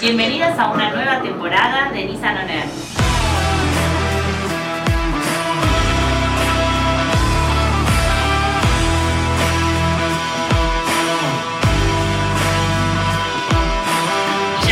Bienvenidas a una nueva temporada de Nissan On ya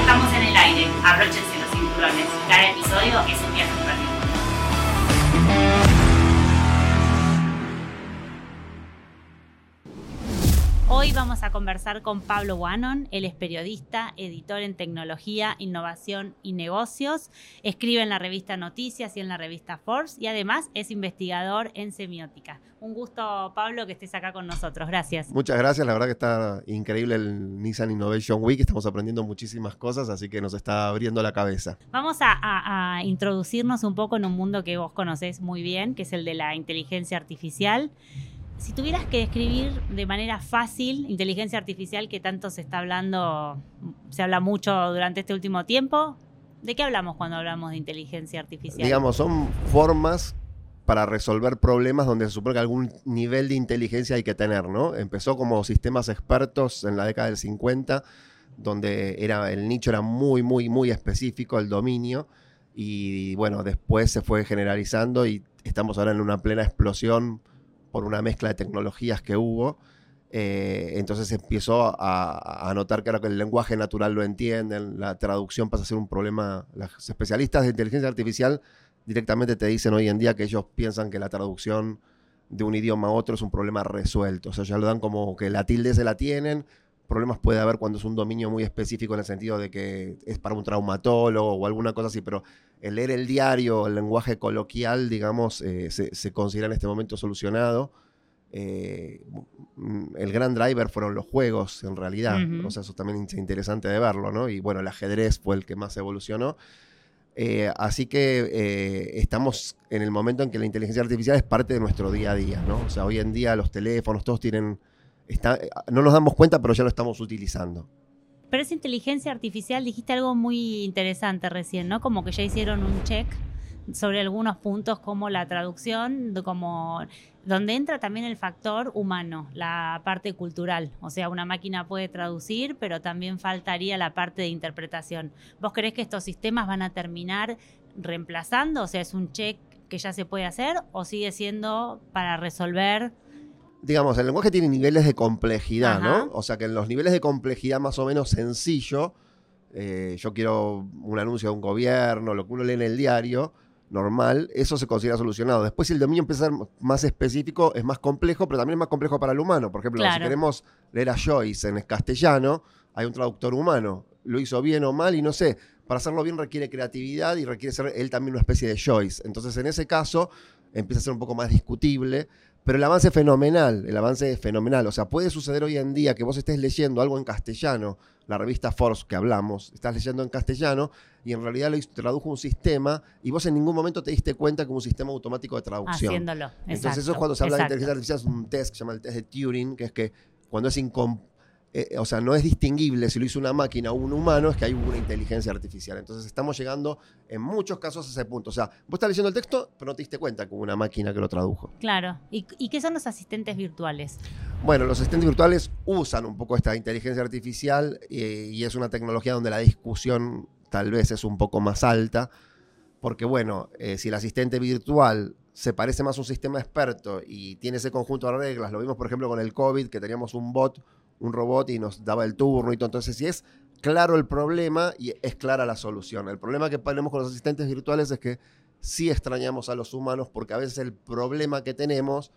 estamos en el aire. Abróchense los cinturones. Cada episodio es un viaje vamos a conversar con Pablo Wannon. Él es periodista, editor en tecnología, innovación y negocios. Escribe en la revista Noticias y en la revista Forbes y además es investigador en semiótica. Un gusto, Pablo, que estés acá con nosotros. Gracias. Muchas gracias, la verdad que está increíble el Nissan Innovation Week, estamos aprendiendo muchísimas cosas, así que nos está abriendo la cabeza. Vamos a, a- a introducirnos un poco en un mundo que vos conocés muy bien, que es el de la inteligencia artificial. Si tuvieras que describir de manera fácil inteligencia artificial que tanto se está hablando, se habla mucho durante este último tiempo, ¿de qué hablamos cuando hablamos de inteligencia artificial? Digamos, son formas para resolver problemas donde se supone que algún nivel de inteligencia hay que tener, ¿no? Empezó como sistemas expertos en la década del 50, donde era, el nicho era muy, muy, muy específico, el dominio, y bueno, después se fue generalizando y estamos ahora en una plena explosión por una mezcla de tecnologías que hubo. Eh, entonces empezó a, a notar que ahora que el lenguaje natural lo entienden, la traducción pasa a ser un problema. Los especialistas de inteligencia artificial directamente te dicen hoy en día que ellos piensan que la traducción de un idioma a otro es un problema resuelto. O sea, ya lo dan como que la tilde se la tienen. Problemas puede haber cuando es un dominio muy específico en el sentido de que es para un traumatólogo o alguna cosa así, pero el leer el diario, el lenguaje coloquial, digamos, eh, se, se considera en este momento solucionado. Eh, el gran driver fueron los juegos, en realidad. Ujú. O sea, eso también es interesante de verlo, ¿no? Y bueno, el ajedrez fue el que más evolucionó. Eh, así que eh, estamos en el momento en que la inteligencia artificial es parte de nuestro día a día, ¿no? O sea, hoy en día los teléfonos, todos tienen... está- no nos damos cuenta, pero ya lo estamos utilizando. Pero esa inteligencia artificial, dijiste algo muy interesante recién, ¿no? Como que ya hicieron un check sobre algunos puntos como la traducción, como donde entra también el factor humano, la parte cultural. O sea, una máquina puede traducir, pero también faltaría la parte de interpretación. ¿Vos creés que estos sistemas van a terminar reemplazando? O sea, ¿es un check que ya se puede hacer o sigue siendo para resolver? Digamos, el lenguaje tiene niveles de complejidad, Ajá. ¿no? O sea que en los niveles de complejidad más o menos sencillo, eh, yo quiero un anuncio de un gobierno, lo que uno lee en el diario, normal, eso se considera solucionado. Después, si el dominio empieza a ser más específico, es más complejo, pero también es más complejo para el humano. Por ejemplo, si queremos leer a Joyce en castellano, hay un traductor humano. Lo hizo bien o mal y no sé. Para hacerlo bien requiere creatividad y requiere ser él también una especie de Joyce. Entonces, en ese caso, empieza a ser un poco más discutible. Pero el avance es fenomenal, el avance es fenomenal. O sea, puede suceder hoy en día que vos estés leyendo algo en castellano, la revista Force que hablamos, estás leyendo en castellano y en realidad lo tradujo un sistema y vos en ningún momento te diste cuenta que un sistema automático de traducción. Haciéndolo. Entonces Exacto, eso es cuando se habla exacto. de inteligencia artificial, es un test que se llama el test de Turing, que es que cuando es incom- eh, o sea, no es distinguible si lo hizo una máquina o un humano, es que hay una inteligencia artificial. Entonces estamos llegando en muchos casos a ese punto. O sea, vos estás leyendo el texto, pero no te diste cuenta que hubo una máquina que lo tradujo. Claro. ¿Y, ¿Y qué son los asistentes virtuales? Bueno, los asistentes virtuales usan un poco esta inteligencia artificial eh, y es una tecnología donde la discusión tal vez es un poco más alta, porque bueno, eh, si el asistente virtual se parece más a un sistema experto y tiene ese conjunto de reglas, lo vimos por ejemplo con el COVID, que teníamos un bot, un robot y nos daba el turno y todo, entonces si es claro el problema y es clara la solución. El problema que tenemos con los asistentes virtuales es que sí extrañamos a los humanos porque a veces el problema que tenemos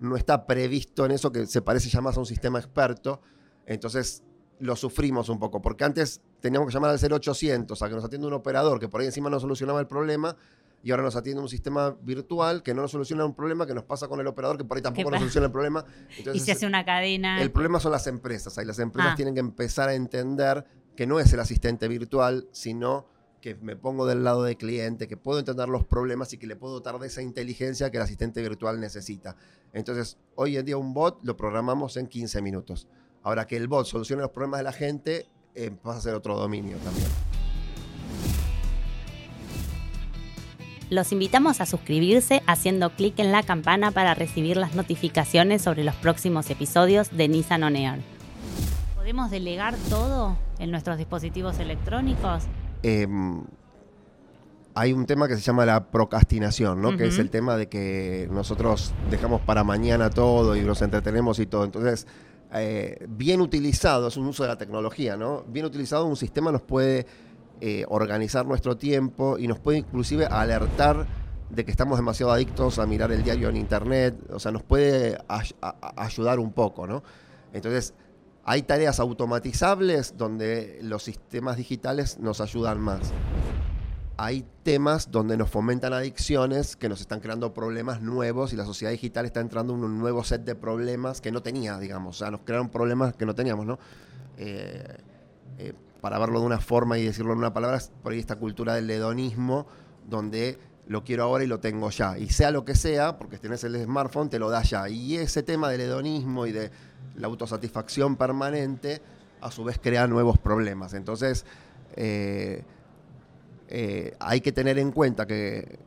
no está previsto en eso que se parece ya más a un sistema experto. Entonces lo sufrimos un poco, porque antes teníamos que llamar al 0800 a que nos atienda un operador que por ahí encima no solucionaba el problema y ahora nos atiende un sistema virtual que no nos soluciona un problema que nos pasa con el operador que por ahí tampoco nos soluciona el problema. Y se hace una cadena. el problema son las empresas. Ahí las empresas Ah. tienen que empezar a entender que no es el asistente virtual, sino que me pongo del lado del cliente, que puedo entender los problemas y que le puedo dotar de esa inteligencia que el asistente virtual necesita. Entonces, hoy en día un bot lo programamos en 15 minutos. Ahora que el bot solucione los problemas de la gente, eh, pasa a ser otro dominio también. Los invitamos a suscribirse haciendo clic en la campana para recibir las notificaciones sobre los próximos episodios de Nissan On Air. ¿Podemos delegar todo en nuestros dispositivos electrónicos? Em, hay un tema que se llama la procrastinación, ¿no? Que es el tema de que nosotros dejamos para mañana todo y nos entretenemos y todo. Entonces, eh, bien utilizado, es un uso de la tecnología, ¿no? Bien utilizado, un sistema nos puede eh, organizar nuestro tiempo y nos puede inclusive alertar de que estamos demasiado adictos a mirar el diario en internet, o sea, nos puede ayudar un poco, ¿no? Entonces, hay tareas automatizables donde los sistemas digitales nos ayudan más hay temas donde nos fomentan adicciones que nos están creando problemas nuevos y la sociedad digital está entrando en un nuevo set de problemas que no tenía, digamos. O sea, nos crearon problemas que no teníamos, ¿no? Eh, eh, para verlo de una forma y decirlo en una palabra, por ahí esta cultura del hedonismo, donde lo quiero ahora y lo tengo ya. Y sea lo que sea, porque tienes el smartphone, te lo da ya. Y ese tema del hedonismo y de la autosatisfacción permanente, a su vez crea nuevos problemas. Entonces, eh, eh, hay que tener en cuenta que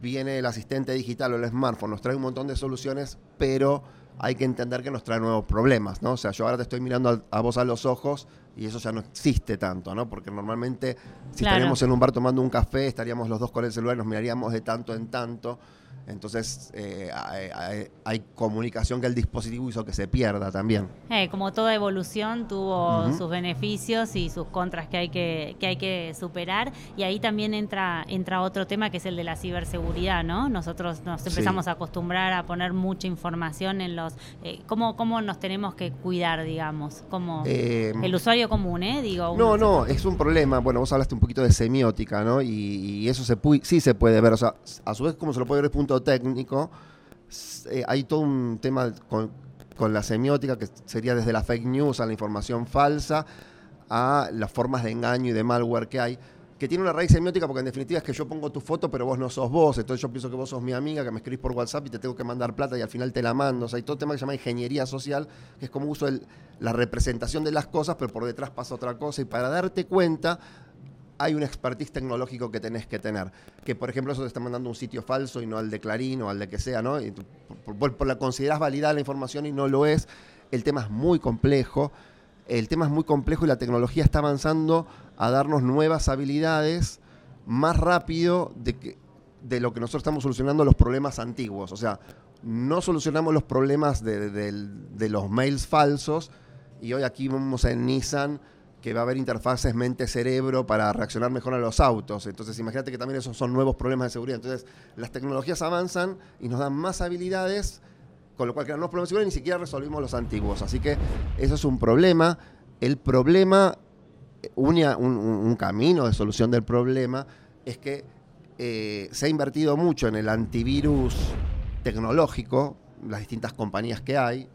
viene el asistente digital o el smartphone, nos trae un montón de soluciones, pero hay que entender que nos trae nuevos problemas, ¿no? O sea, yo ahora te estoy mirando a, vos a los ojos y eso ya no existe tanto, ¿no? Porque normalmente si estaríamos en un bar tomando un café, estaríamos los dos con el celular y nos miraríamos de tanto en tanto. Entonces eh, hay, comunicación que el dispositivo hizo que se pierda también. Eh, como toda evolución tuvo sus beneficios y sus contras que hay que, que hay que superar. Y ahí también entra, entra otro tema que es el de la ciberseguridad, ¿no? Nosotros nos empezamos a acostumbrar a poner mucha información en los... Eh, ¿cómo, ¿Cómo nos tenemos que cuidar, digamos? Como el usuario común, ¿eh? Digo, no, no, es un problema. Bueno, vos hablaste un poquito de semiótica, ¿no? Y, eso se sí se puede ver. O sea, a su vez, como se lo puede ver punto técnico, eh, hay todo un tema con, la semiótica que sería desde la fake news a la información falsa a las formas de engaño y de malware que hay, que tiene una raíz semiótica porque en definitiva es que yo pongo tu foto pero vos no sos vos, entonces yo pienso que vos sos mi amiga, que me escribís por WhatsApp y te tengo que mandar plata y al final te la mando. O sea, hay todo tema que se llama ingeniería social, que es como uso la representación de las cosas, pero por detrás pasa otra cosa y para darte cuenta hay un expertise tecnológico que tenés que tener. Que, por ejemplo, eso te está mandando un sitio falso y no al de Clarín o al de que sea, ¿no? Y por, la consideras validada la información y no lo es. El tema es muy complejo. El tema es muy complejo y la tecnología está avanzando a darnos nuevas habilidades más rápido de, que, de lo que nosotros estamos solucionando los problemas antiguos. O sea, no solucionamos los problemas de, de los mails falsos y hoy aquí vamos en Nissan que va a haber interfaces mente-cerebro para reaccionar mejor a los autos. Entonces, imagínate que también esos son nuevos problemas de seguridad. Entonces, las tecnologías avanzan y nos dan más habilidades, con lo cual crean nuevos problemas de seguridad ni siquiera resolvimos los antiguos. Así que eso es un problema. El problema, un, un, camino de solución del problema, es que eh, se ha invertido mucho en el antivirus tecnológico, las distintas compañías que hay,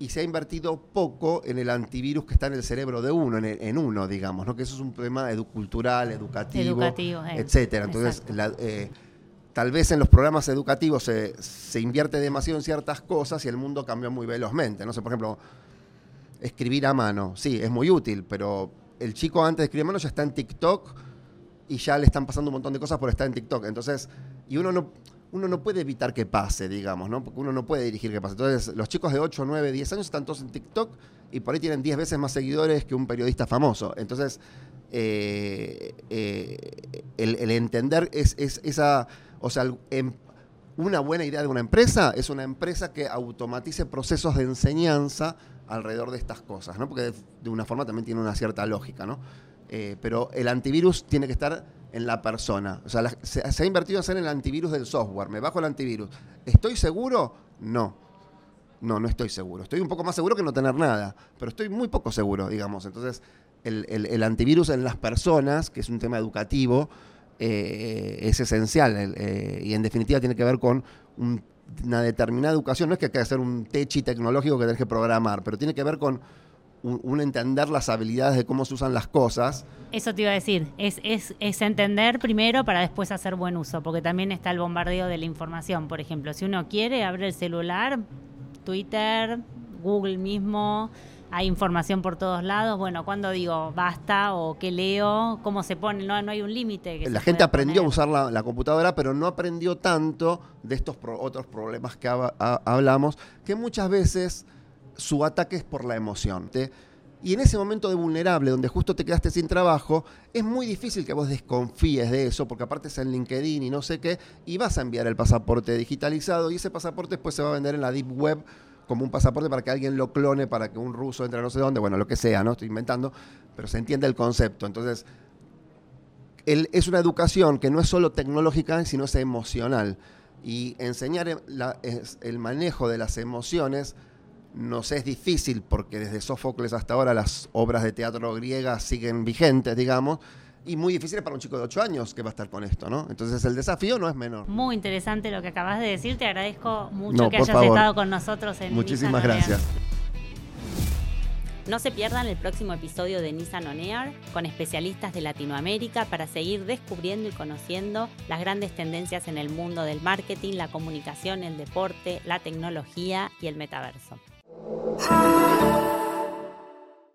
y se ha invertido poco en el antivirus que está en el cerebro de uno, en, uno, digamos, ¿no? que eso es un problema cultural, educativo, educativo eh. etcétera. Entonces, eh, tal vez en los programas educativos se, se, invierte demasiado en ciertas cosas y el mundo cambia muy velozmente. No sé, por ejemplo, escribir a mano, sí, es muy útil, pero el chico antes de escribir a mano ya está en TikTok y ya le están pasando un montón de cosas por estar en TikTok. Entonces, y uno no uno no puede evitar que pase, digamos, ¿no? Porque uno no puede dirigir que pase. Entonces, los chicos de 8, 9, 10 años están todos en TikTok y por ahí tienen 10 veces más seguidores que un periodista famoso. Entonces, eh, eh, el, entender es, esa, o sea, em, una buena idea de una empresa es una empresa que automatice procesos de enseñanza alrededor de estas cosas, ¿no? Porque de, una forma también tiene una cierta lógica, ¿no? Eh, pero el antivirus tiene que estar en la persona. O sea, se, ha invertido en hacer el antivirus del software. Me bajo el antivirus. ¿Estoy seguro? No. No, no estoy seguro. Estoy un poco más seguro que no tener nada, pero estoy muy poco seguro, digamos. Entonces, el, antivirus en las personas, que es un tema educativo, eh, es esencial eh, y en definitiva tiene que ver con una determinada educación. No es que hay que hacer un techi tecnológico que tenés que programar, pero tiene que ver con un, entender las habilidades de cómo se usan las cosas. Eso te iba a decir, es, es, es, entender primero para después hacer buen uso, porque también está el bombardeo de la información. Por ejemplo, si uno quiere, abre el celular, Twitter, Google mismo, hay información por todos lados. Bueno, cuando digo basta o qué leo, cómo se pone, no, no hay un límite. La gente aprendió a usar la, computadora, pero no aprendió tanto de estos otros problemas que hablamos, que muchas veces su ataque es por la emoción. Y en ese momento de vulnerable, donde justo te quedaste sin trabajo, es muy difícil que vos desconfíes de eso, porque aparte es en LinkedIn y no sé qué, y vas a enviar el pasaporte digitalizado y ese pasaporte después se va a vender en la Deep Web como un pasaporte para que alguien lo clone, para que un ruso entre no sé dónde, bueno, lo que sea, ¿no? Estoy inventando, pero se entiende el concepto. Entonces, es una educación que no es solo tecnológica, sino es emocional. Y enseñar el manejo de las emociones nos es difícil porque desde Sófocles hasta ahora las obras de teatro griegas siguen vigentes, digamos, y muy difícil para un chico de 8 años que va a estar con esto, ¿no? Entonces el desafío no es menor. Muy interesante lo que acabas de decir, te agradezco mucho que hayas estado con nosotros en Muchísimas gracias. No se pierdan el próximo episodio de Nissan On Air con especialistas de Latinoamérica para seguir descubriendo y conociendo las grandes tendencias en el mundo del marketing, la comunicación, el deporte, la tecnología y el metaverso. Thank.